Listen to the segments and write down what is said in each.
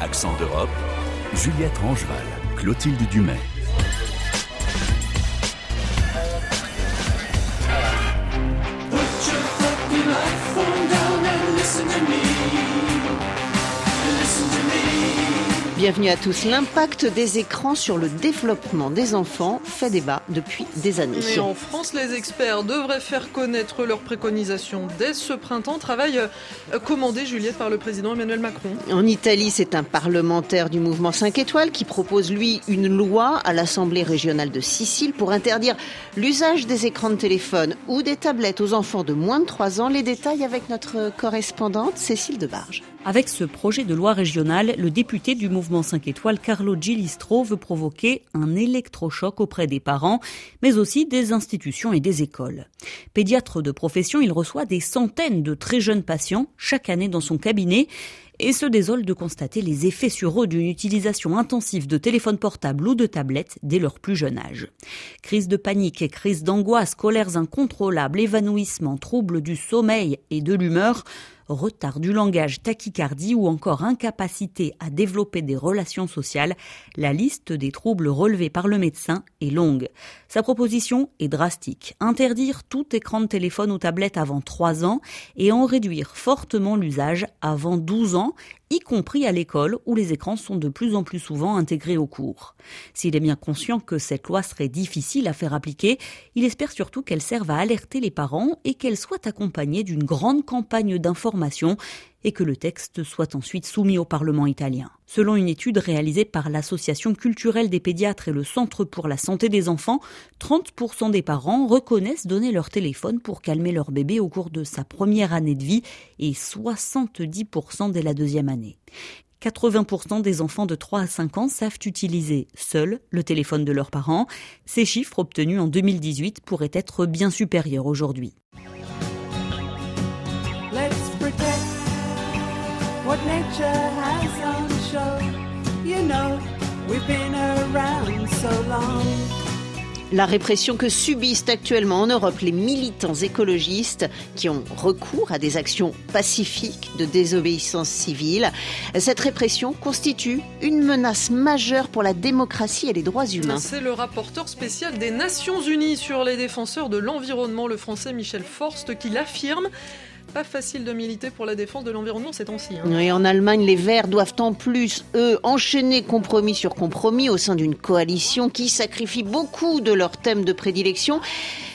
Accent d'Europe, Juliette Rangeval, Clotilde Dumais. Bienvenue à tous. L'impact des écrans sur le développement des enfants fait débat depuis des années. Et en France, les experts devraient faire connaître leurs préconisations dès ce printemps. Travail euh, commandé, Juliette, par le président Emmanuel Macron. En Italie, c'est un parlementaire du mouvement 5 étoiles qui propose, lui, une loi à l'Assemblée régionale de Sicile pour interdire l'usage des écrans de téléphone ou des tablettes aux enfants de moins de 3 ans. Les détails avec notre correspondante Cécile Debarge. Avec ce projet de loi régionale, le député du mouvement 5 étoiles, Carlo Gilistro, veut provoquer un électrochoc auprès des parents, mais aussi des institutions et des écoles. Pédiatre de profession, il reçoit des centaines de très jeunes patients chaque année dans son cabinet et se désole de constater les effets sur eux d'une utilisation intensive de téléphones portables ou de tablettes dès leur plus jeune âge. Crise de panique crise d'angoisse, colères incontrôlables, évanouissements, troubles du sommeil et de l'humeur, retard du langage, tachycardie ou encore incapacité à développer des relations sociales, la liste des troubles relevés par le médecin est longue. Sa proposition est drastique. Interdire tout écran de téléphone ou tablette avant 3 ans et en réduire fortement l'usage avant 12 ans y compris à l'école où les écrans sont de plus en plus souvent intégrés au cours. S'il est bien conscient que cette loi serait difficile à faire appliquer, il espère surtout qu'elle serve à alerter les parents et qu'elle soit accompagnée d'une grande campagne d'information et que le texte soit ensuite soumis au Parlement italien. Selon une étude réalisée par l'Association culturelle des pédiatres et le Centre pour la santé des enfants, 30% des parents reconnaissent donner leur téléphone pour calmer leur bébé au cours de sa première année de vie et 70% dès la deuxième année. 80% des enfants de 3 à 5 ans savent utiliser seuls le téléphone de leurs parents. Ces chiffres obtenus en 2018 pourraient être bien supérieurs aujourd'hui. La répression que subissent actuellement en Europe les militants écologistes qui ont recours à des actions pacifiques de désobéissance civile. Cette répression constitue une menace majeure pour la démocratie et les droits humains. C'est le rapporteur spécial des Nations Unies sur les défenseurs de l'environnement, le français Michel Forst, qui l'affirme pas facile de militer pour la défense de l'environnement ces temps-ci. Hein. en Allemagne, les Verts doivent en plus, eux, enchaîner compromis sur compromis au sein d'une coalition qui sacrifie beaucoup de leurs thèmes de prédilection.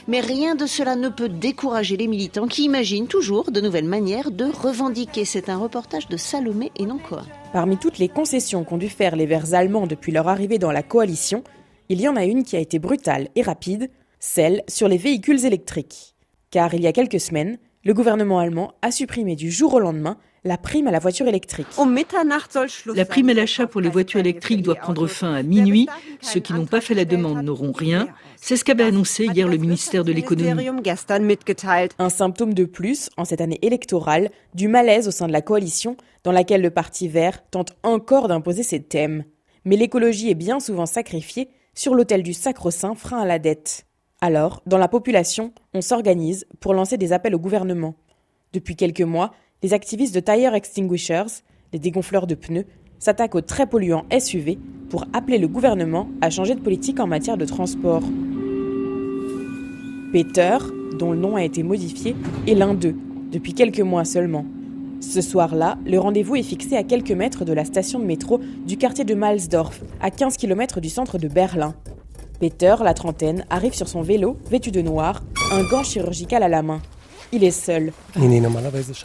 Mais rien de cela ne peut décourager les militants qui imaginent toujours de nouvelles manières de revendiquer. C'est un reportage de Salomé et non quoi. Parmi toutes les concessions qu'ont dû faire les Verts allemands depuis leur arrivée dans la coalition, il y en a une qui a été brutale et rapide, celle sur les véhicules électriques. Car il y a quelques semaines, le gouvernement allemand a supprimé du jour au lendemain la prime à la voiture électrique. La prime à l'achat pour les voitures électriques doit prendre fin à minuit. Ceux qui n'ont pas fait la demande n'auront rien. C'est ce qu'avait annoncé hier le ministère de l'économie. Un symptôme de plus, en cette année électorale, du malaise au sein de la coalition dans laquelle le Parti vert tente encore d'imposer ses thèmes. Mais l'écologie est bien souvent sacrifiée sur l'autel du sacro-saint frein à la dette. Alors, dans la population, on s'organise pour lancer des appels au gouvernement. Depuis quelques mois, les activistes de Tire Extinguishers, les dégonfleurs de pneus, s'attaquent aux très polluants SUV pour appeler le gouvernement à changer de politique en matière de transport. Peter, dont le nom a été modifié, est l'un d'eux, depuis quelques mois seulement. Ce soir-là, le rendez-vous est fixé à quelques mètres de la station de métro du quartier de Malsdorf, à 15 km du centre de Berlin. Peter, la trentaine, arrive sur son vélo, vêtu de noir, un gant chirurgical à la main. Il est seul.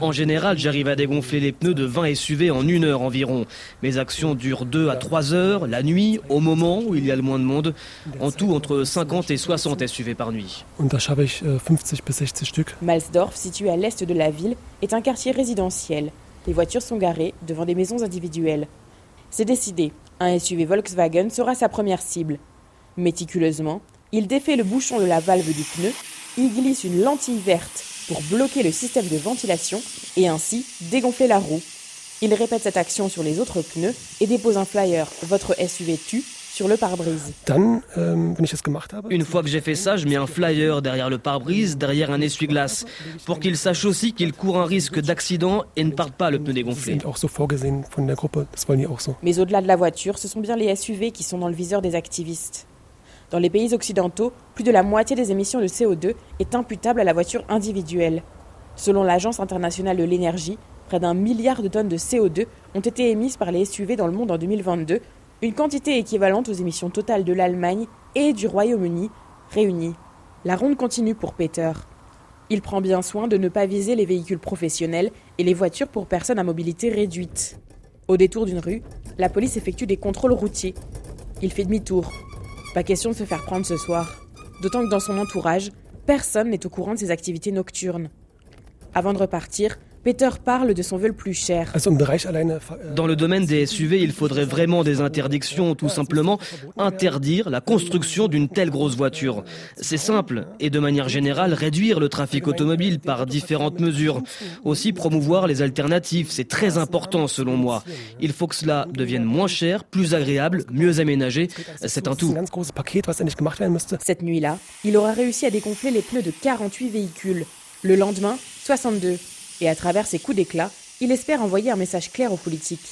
En général, j'arrive à dégonfler les pneus de 20 SUV en une heure environ. Mes actions durent 2 à 3 heures, la nuit, au moment où il y a le moins de monde. En tout, entre 50 et 60 SUV par nuit. Malsdorf, situé à l'est de la ville, est un quartier résidentiel. Les voitures sont garées devant des maisons individuelles. C'est décidé, un SUV Volkswagen sera sa première cible. Méticuleusement, il défait le bouchon de la valve du pneu, il glisse une lentille verte pour bloquer le système de ventilation et ainsi dégonfler la roue. Il répète cette action sur les autres pneus et dépose un flyer Votre SUV tue sur le pare-brise. Ähm, Une fois que j'ai fait ça, je mets un flyer derrière le pare-brise, derrière un essuie-glace, pour qu'ils sachent aussi qu'ils courent un risque d'accident et ne partent pas le pneu dégonflé. Mais au-delà de la voiture, ce sont bien les SUV qui sont dans le viseur des activistes. Dans les pays occidentaux, plus de la moitié des émissions de CO2 est imputable à la voiture individuelle. Selon l'Agence internationale de l'énergie, près d'un milliard de tonnes de CO2 ont été émises par les SUV dans le monde en 2022, une quantité équivalente aux émissions totales de l'Allemagne et du Royaume-Uni réunies. La ronde continue pour Peter. Il prend bien soin de ne pas viser les véhicules professionnels et les voitures pour personnes à mobilité réduite. Au détour d'une rue, la police effectue des contrôles routiers. Il fait demi-tour, pas question de se faire prendre ce soir. D'autant que dans son entourage, personne n'est au courant de ses activités nocturnes. Avant de repartir, Peter parle de son vol plus cher. Dans le domaine des SUV, il faudrait vraiment des interdictions, tout simplement interdire la construction d'une telle grosse voiture. C'est simple, et de manière générale, réduire le trafic automobile par différentes mesures. Aussi promouvoir les alternatives, c'est très important selon moi. Il faut que cela devienne moins cher, plus agréable, mieux aménagé. C'est un tout. Cette nuit-là, il aura réussi à dégonfler les pneus de 48 véhicules. Le lendemain, 62. Et à travers ses coups d'éclat, il espère envoyer un message clair aux politiques.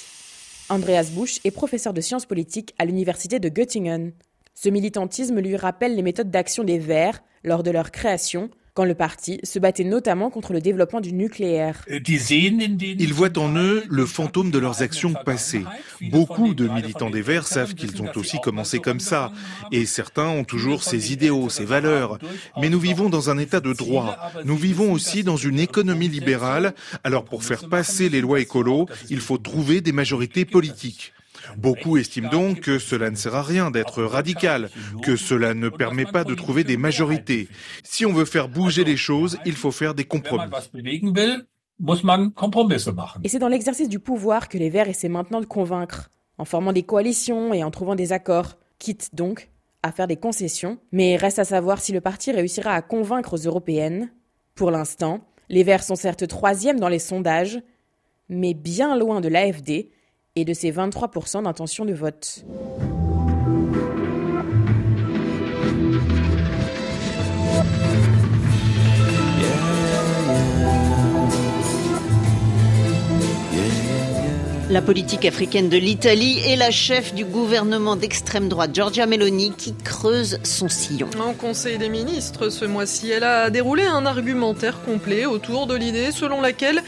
Andreas Busch est professeur de sciences politiques à l'université de Göttingen. Ce militantisme lui rappelle les méthodes d'action des Verts lors de leur création, quand le parti se battait notamment contre le développement du nucléaire. Ils voient en eux le fantôme de leurs actions passées. Beaucoup de militants des Verts savent qu'ils ont aussi commencé comme ça, et certains ont toujours ces idéaux, ces valeurs. Mais nous vivons dans un état de droit. Nous vivons aussi dans une économie libérale. Alors pour faire passer les lois écolo, il faut trouver des majorités politiques. Beaucoup estiment donc que cela ne sert à rien d'être radical, que cela ne permet pas de trouver des majorités. Si on veut faire bouger les choses, il faut faire des compromis. Et c'est dans l'exercice du pouvoir que les Verts essaient maintenant de convaincre, en formant des coalitions et en trouvant des accords, quitte donc à faire des concessions, mais reste à savoir si le parti réussira à convaincre aux européennes. Pour l'instant, les Verts sont certes troisièmes dans les sondages, mais bien loin de l'AFD, et de ses 23% d'intention de vote. La politique africaine de l'Italie et la chef du gouvernement d'extrême droite, Giorgia Meloni, qui creuse son sillon. En Conseil des ministres ce mois-ci, elle a déroulé un argumentaire complet autour de l'idée selon laquelle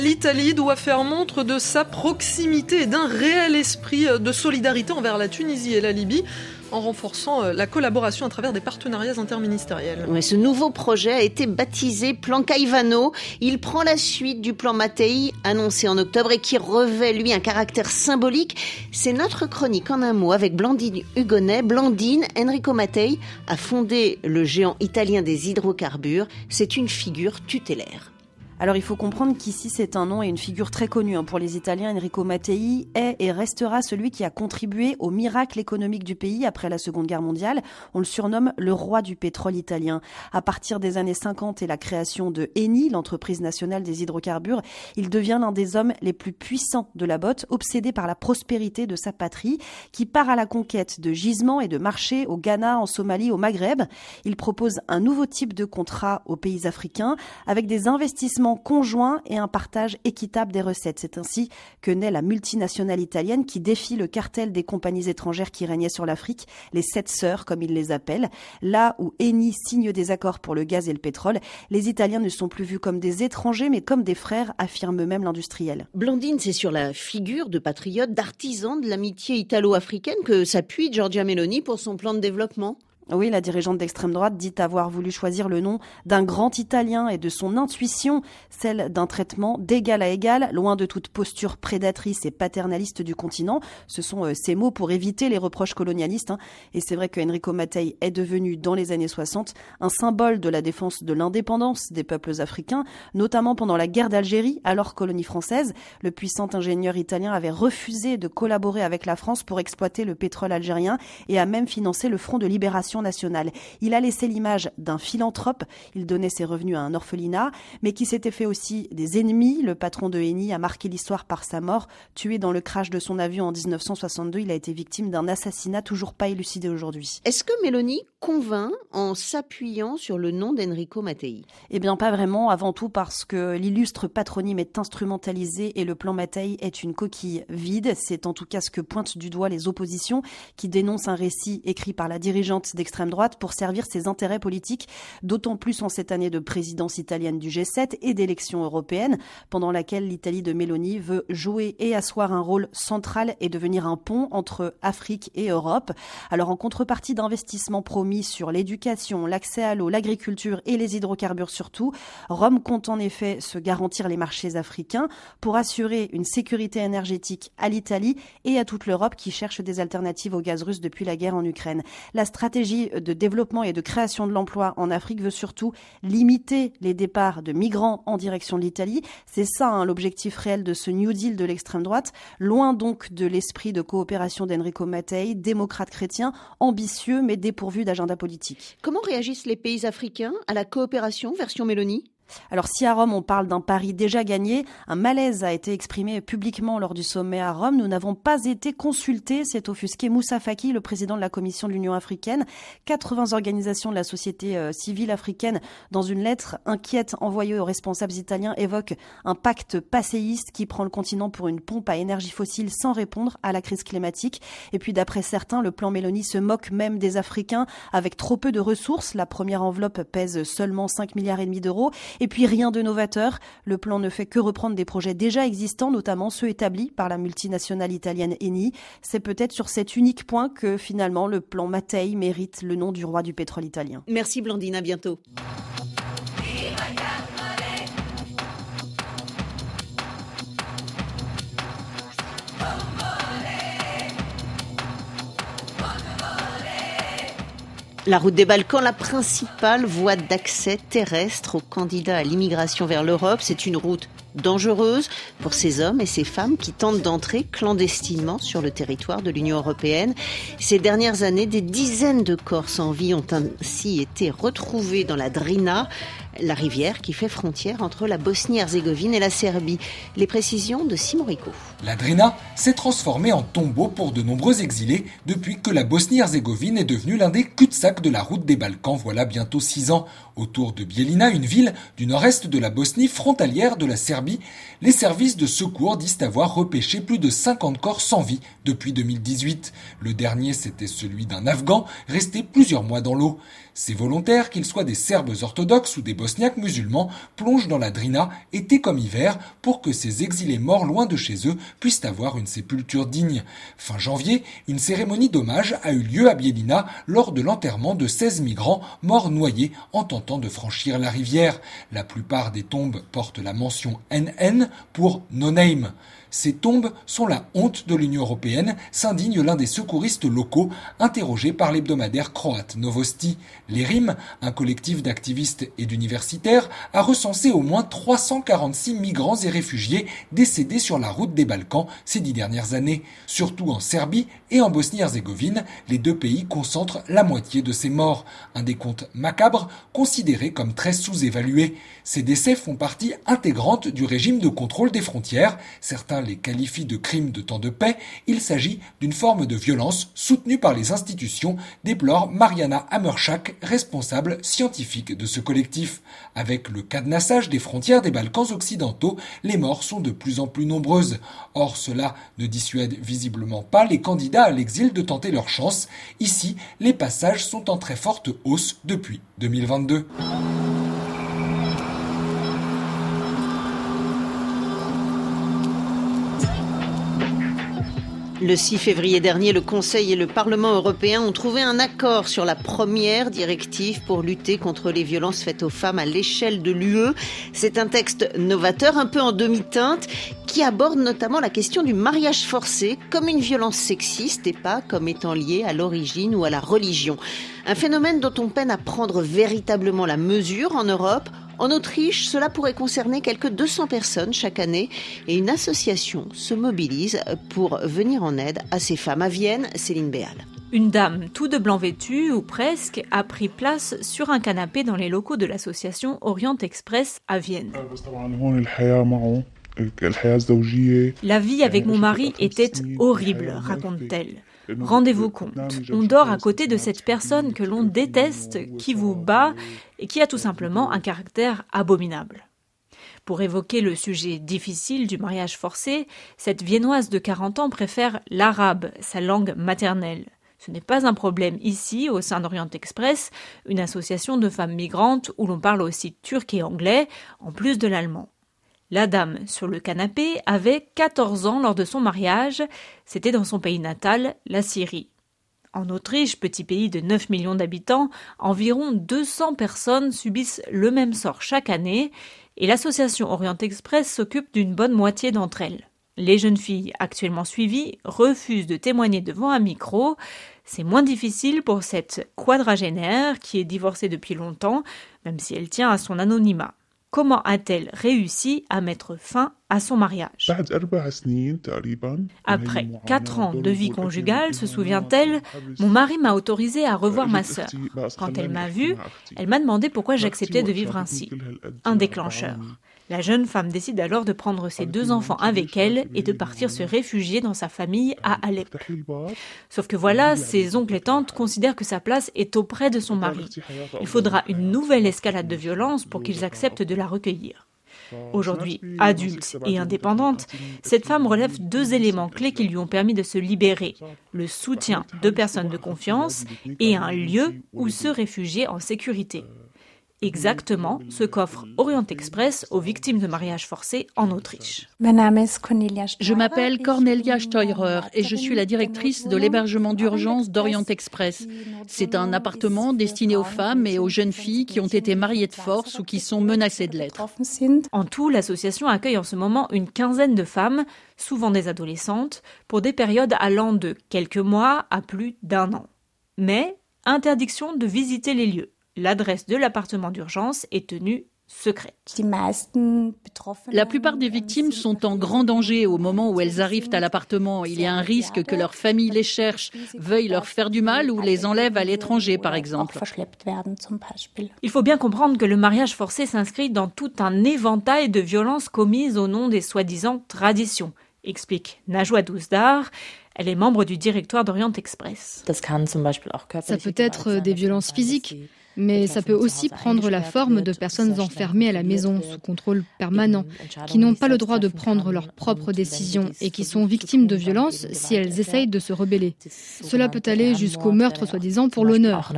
l'Italie doit faire montre de sa proximité et d'un réel esprit de solidarité envers la Tunisie et la Libye en renforçant euh, la collaboration à travers des partenariats interministériels. ce nouveau projet a été baptisé Plan Caivano. Il prend la suite du plan Mattei annoncé en octobre et qui revêt lui un caractère symbolique. C'est notre chronique en un mot avec Blandine Hugonnet. Blandine, Enrico Mattei a fondé le géant italien des hydrocarbures. C'est une figure tutélaire. Alors il faut comprendre qu'ici c'est un nom et une figure très connue hein. pour les Italiens. Enrico Mattei est et restera celui qui a contribué au miracle économique du pays après la Seconde Guerre mondiale. On le surnomme le roi du pétrole italien. À partir des années 50 et la création de Eni, l'entreprise nationale des hydrocarbures, il devient l'un des hommes les plus puissants de la botte, obsédé par la prospérité de sa patrie, qui part à la conquête de gisements et de marchés au Ghana, en Somalie, au Maghreb. Il propose un nouveau type de contrat aux pays africains avec des investissements conjoint et un partage équitable des recettes. C'est ainsi que naît la multinationale italienne qui défie le cartel des compagnies étrangères qui régnaient sur l'Afrique, les sept sœurs comme ils les appellent. Là où Eni signe des accords pour le gaz et le pétrole, les Italiens ne sont plus vus comme des étrangers mais comme des frères, affirme même l'industriel. Blandine, c'est sur la figure de patriote, d'artisan de l'amitié italo-africaine que s'appuie Giorgia Meloni pour son plan de développement. Oui, la dirigeante d'extrême droite dit avoir voulu choisir le nom d'un grand Italien et de son intuition, celle d'un traitement d'égal à égal, loin de toute posture prédatrice et paternaliste du continent. Ce sont euh, ces mots pour éviter les reproches colonialistes. Hein. Et c'est vrai que Enrico Mattei est devenu, dans les années 60, un symbole de la défense de l'indépendance des peuples africains, notamment pendant la guerre d'Algérie, alors colonie française. Le puissant ingénieur italien avait refusé de collaborer avec la France pour exploiter le pétrole algérien et a même financé le front de libération l'éducation nationale. Il a laissé l'image d'un philanthrope, il donnait ses revenus à un orphelinat, mais qui s'était fait aussi des ennemis. Le patron de Eni a marqué l'histoire par sa mort. Tué dans le crash de son avion en 1962, il a été victime d'un assassinat toujours pas élucidé aujourd'hui. Est-ce que Mélanie convainc en s'appuyant sur le nom d'Enrico Mattei? Eh bien pas vraiment, avant tout parce que l'illustre patronyme est instrumentalisé et le plan Mattei est une coquille vide. C'est en tout cas ce que pointent du doigt les oppositions qui dénoncent un récit écrit par la dirigeante d'extrême droite pour servir ses intérêts politiques, d'autant plus en cette année de présidence italienne du G7 et d'élections européennes, pendant laquelle l'Italie de Meloni veut jouer et asseoir un rôle central et devenir un pont entre Afrique et Europe. Alors en contrepartie d'investissements promis sur l'éducation, l'accès à l'eau, l'agriculture et les hydrocarbures surtout, Rome compte en effet se garantir les marchés africains pour assurer une sécurité énergétique à l'Italie et à toute l'Europe qui cherche des alternatives au gaz russe depuis la guerre en Ukraine. La stratégie de développement et de création de l'emploi en Afrique veut surtout limiter les départs de migrants en direction de l'Italie. C'est ça hein, l'objectif réel de ce New Deal de l'extrême droite, loin donc de l'esprit de coopération d'Enrico Mattei, démocrate chrétien, ambitieux mais dépourvu d'agenda politique. Comment réagissent les pays africains à la coopération version Mélanie? Alors si à Rome on parle d'un pari déjà gagné, un malaise a été exprimé publiquement lors du sommet à Rome. Nous n'avons pas été consultés, s'est offusqué Moussa Faki, le président de la Commission de l'Union africaine. 80 organisations de la société euh, civile africaine, dans une lettre inquiète envoyée aux responsables italiens, évoquent un pacte passéiste qui prend le continent pour une pompe à énergie fossile sans répondre à la crise climatique. Et puis d'après certains, le plan Mélanie se moque même des Africains avec trop peu de ressources. La première enveloppe pèse seulement 5 milliards et demi d'euros et puis rien de novateur. Le plan ne fait que reprendre des projets déjà existants, notamment ceux établis par la multinationale italienne Eni. C'est peut-être sur cet unique point que finalement le plan Mattei mérite le nom du roi du pétrole italien. Merci Blandine, à bientôt. La route des Balkans, la principale voie d'accès terrestre aux candidats à l'immigration vers l'Europe, c'est une route dangereuse pour ces hommes et ces femmes qui tentent d'entrer clandestinement sur le territoire de l'Union européenne. Ces dernières années, des dizaines de corps sans vie ont ainsi été retrouvés dans la Drina, la rivière qui fait frontière entre la Bosnie-Herzégovine et la Serbie. Les précisions de Simon Rico. La Drina s'est transformée en tombeau pour de nombreux exilés depuis que la Bosnie-Herzégovine est devenue l'un des cul-de-sac de la route des Balkans voilà bientôt six ans. Autour de Bielina, une ville du nord-est de la Bosnie frontalière de la Serbie, les services de secours disent avoir repêché plus de 50 corps sans vie depuis 2018. Le dernier, c'était celui d'un Afghan resté plusieurs mois dans l'eau. Ces volontaires, qu'ils soient des Serbes orthodoxes ou des Bosniaques musulmans, plongent dans la Drina été comme hiver pour que ces exilés morts loin de chez eux puissent avoir une sépulture digne. Fin janvier, une cérémonie d'hommage a eu lieu à Bielina lors de l'enterrement de 16 migrants morts noyés en tentant de franchir la rivière. La plupart des tombes portent la mention NN pour No Name. Ces tombes sont la honte de l'Union européenne, s'indigne l'un des secouristes locaux interrogé par l'hebdomadaire croate Novosti. Les RIM, un collectif d'activistes et d'universitaires, a recensé au moins 346 migrants et réfugiés décédés sur la route des Balkans ces dix dernières années. Surtout en Serbie et en Bosnie-Herzégovine, les deux pays concentrent la moitié de ces morts. Un décompte macabre considéré comme très sous-évalué. Ces décès font partie intégrante du régime de contrôle des frontières. Certains les qualifie de crimes de temps de paix, il s'agit d'une forme de violence soutenue par les institutions, déplore Mariana Hammerschak, responsable scientifique de ce collectif. Avec le cadenassage des frontières des Balkans occidentaux, les morts sont de plus en plus nombreuses. Or, cela ne dissuade visiblement pas les candidats à l'exil de tenter leur chance. Ici, les passages sont en très forte hausse depuis 2022. Le 6 février dernier, le Conseil et le Parlement européen ont trouvé un accord sur la première directive pour lutter contre les violences faites aux femmes à l'échelle de l'UE. C'est un texte novateur, un peu en demi-teinte, qui aborde notamment la question du mariage forcé comme une violence sexiste et pas comme étant liée à l'origine ou à la religion. Un phénomène dont on peine à prendre véritablement la mesure en Europe en Autriche, cela pourrait concerner quelques 200 personnes chaque année et une association se mobilise pour venir en aide à ces femmes. À Vienne, Céline Béal. Une dame, tout de blanc vêtue, ou presque, a pris place sur un canapé dans les locaux de l'association Orient Express à Vienne. La vie avec mon mari était horrible, raconte-t-elle. Rendez-vous compte, on dort à côté de cette personne que l'on déteste, qui vous bat et qui a tout simplement un caractère abominable. Pour évoquer le sujet difficile du mariage forcé, cette viennoise de 40 ans préfère l'arabe, sa langue maternelle. Ce n'est pas un problème ici, au sein d'Orient Express, une association de femmes migrantes où l'on parle aussi turc et anglais, en plus de l'allemand. La dame sur le canapé avait 14 ans lors de son mariage, c'était dans son pays natal, la Syrie. En Autriche, petit pays de 9 millions d'habitants, environ 200 personnes subissent le même sort chaque année, et l'association Orient Express s'occupe d'une bonne moitié d'entre elles. Les jeunes filles actuellement suivies refusent de témoigner devant un micro. C'est moins difficile pour cette quadragénaire qui est divorcée depuis longtemps, même si elle tient à son anonymat. Comment a-t-elle réussi à mettre fin à son mariage? Après quatre ans de vie conjugale, se souvient-elle, mon mari m'a autorisé à revoir ma sœur. Quand elle m'a vue, elle m'a demandé pourquoi j'acceptais de vivre ainsi. Un déclencheur. La jeune femme décide alors de prendre ses deux enfants avec elle et de partir se réfugier dans sa famille à Alep. Sauf que voilà, ses oncles et tantes considèrent que sa place est auprès de son mari. Il faudra une nouvelle escalade de violence pour qu'ils acceptent de la recueillir. Aujourd'hui adulte et indépendante, cette femme relève deux éléments clés qui lui ont permis de se libérer, le soutien de personnes de confiance et un lieu où se réfugier en sécurité exactement ce qu'offre Orient Express aux victimes de mariage forcé en Autriche. Je m'appelle Cornelia Steurer et je suis la directrice de l'hébergement d'urgence d'Orient Express. C'est un appartement destiné aux femmes et aux jeunes filles qui ont été mariées de force ou qui sont menacées de l'être. En tout, l'association accueille en ce moment une quinzaine de femmes, souvent des adolescentes, pour des périodes allant de quelques mois à plus d'un an. Mais interdiction de visiter les lieux l'adresse de l'appartement d'urgence est tenue secrète. La plupart des victimes sont en grand danger au moment où elles arrivent à l'appartement. Il y a un risque que leur famille les cherche, veuille leur faire du mal ou les enlève à l'étranger, par exemple. Il faut bien comprendre que le mariage forcé s'inscrit dans tout un éventail de violences commises au nom des soi-disant traditions, explique Najwa Douzdar. Elle est membre du directoire d'Orient Express. Ça peut être des violences physiques mais ça peut aussi prendre la forme de personnes enfermées à la maison sous contrôle permanent, qui n'ont pas le droit de prendre leurs propres décisions et qui sont victimes de violences si elles essayent de se rebeller. Cela peut aller jusqu'au meurtre soi-disant pour l'honneur.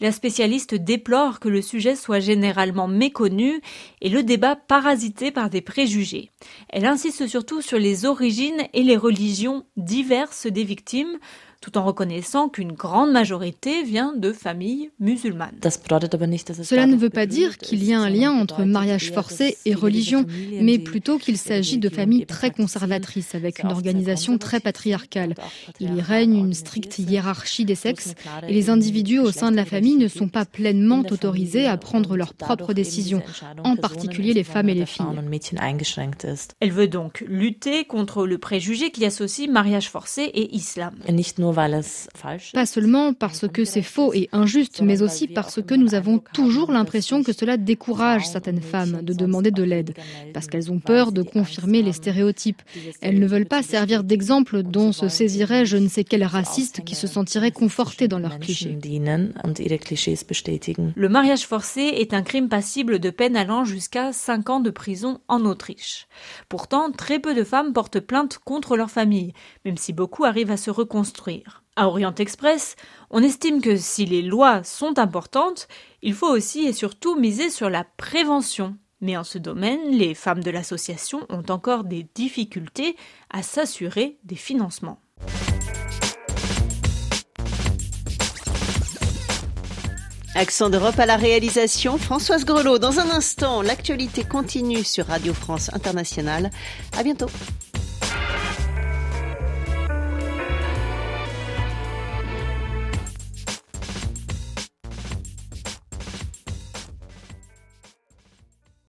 La spécialiste déplore que le sujet soit généralement méconnu et le débat parasité par des préjugés. Elle insiste surtout sur les origines et les religions diverses des victimes, tout en reconnaissant qu'une grande majorité vient de familles musulmanes. Cela ne veut pas dire qu'il y a un lien entre mariage forcé et religion, mais plutôt qu'il s'agit de familles très conservatrices avec une organisation très patriarcale. Il y règne une stricte hiérarchie des sexes et les individus au sein de la famille ne sont pas pleinement autorisés à prendre leurs propres décisions, en particulier les femmes et les filles. Elle veut donc lutter contre le préjugé qui associe mariage forcé et islam. Pas seulement parce que c'est faux et injuste, mais aussi parce que nous avons toujours l'impression que cela décourage certaines femmes de demander de l'aide, parce qu'elles ont peur de confirmer les stéréotypes. Elles ne veulent pas servir d'exemple dont se saisirait je ne sais quel raciste qui se sentirait conforté dans leurs clichés. Le mariage forcé est un crime passible de peine allant jusqu'à 5 ans de prison en Autriche. Pourtant, très peu de femmes portent plainte contre leur famille, même si beaucoup arrivent à se reconstruire. À Orient Express, on estime que si les lois sont importantes, il faut aussi et surtout miser sur la prévention. Mais en ce domaine, les femmes de l'association ont encore des difficultés à s'assurer des financements. Accent d'Europe à la réalisation, Françoise Grelot. Dans un instant, l'actualité continue sur Radio France Internationale. À bientôt.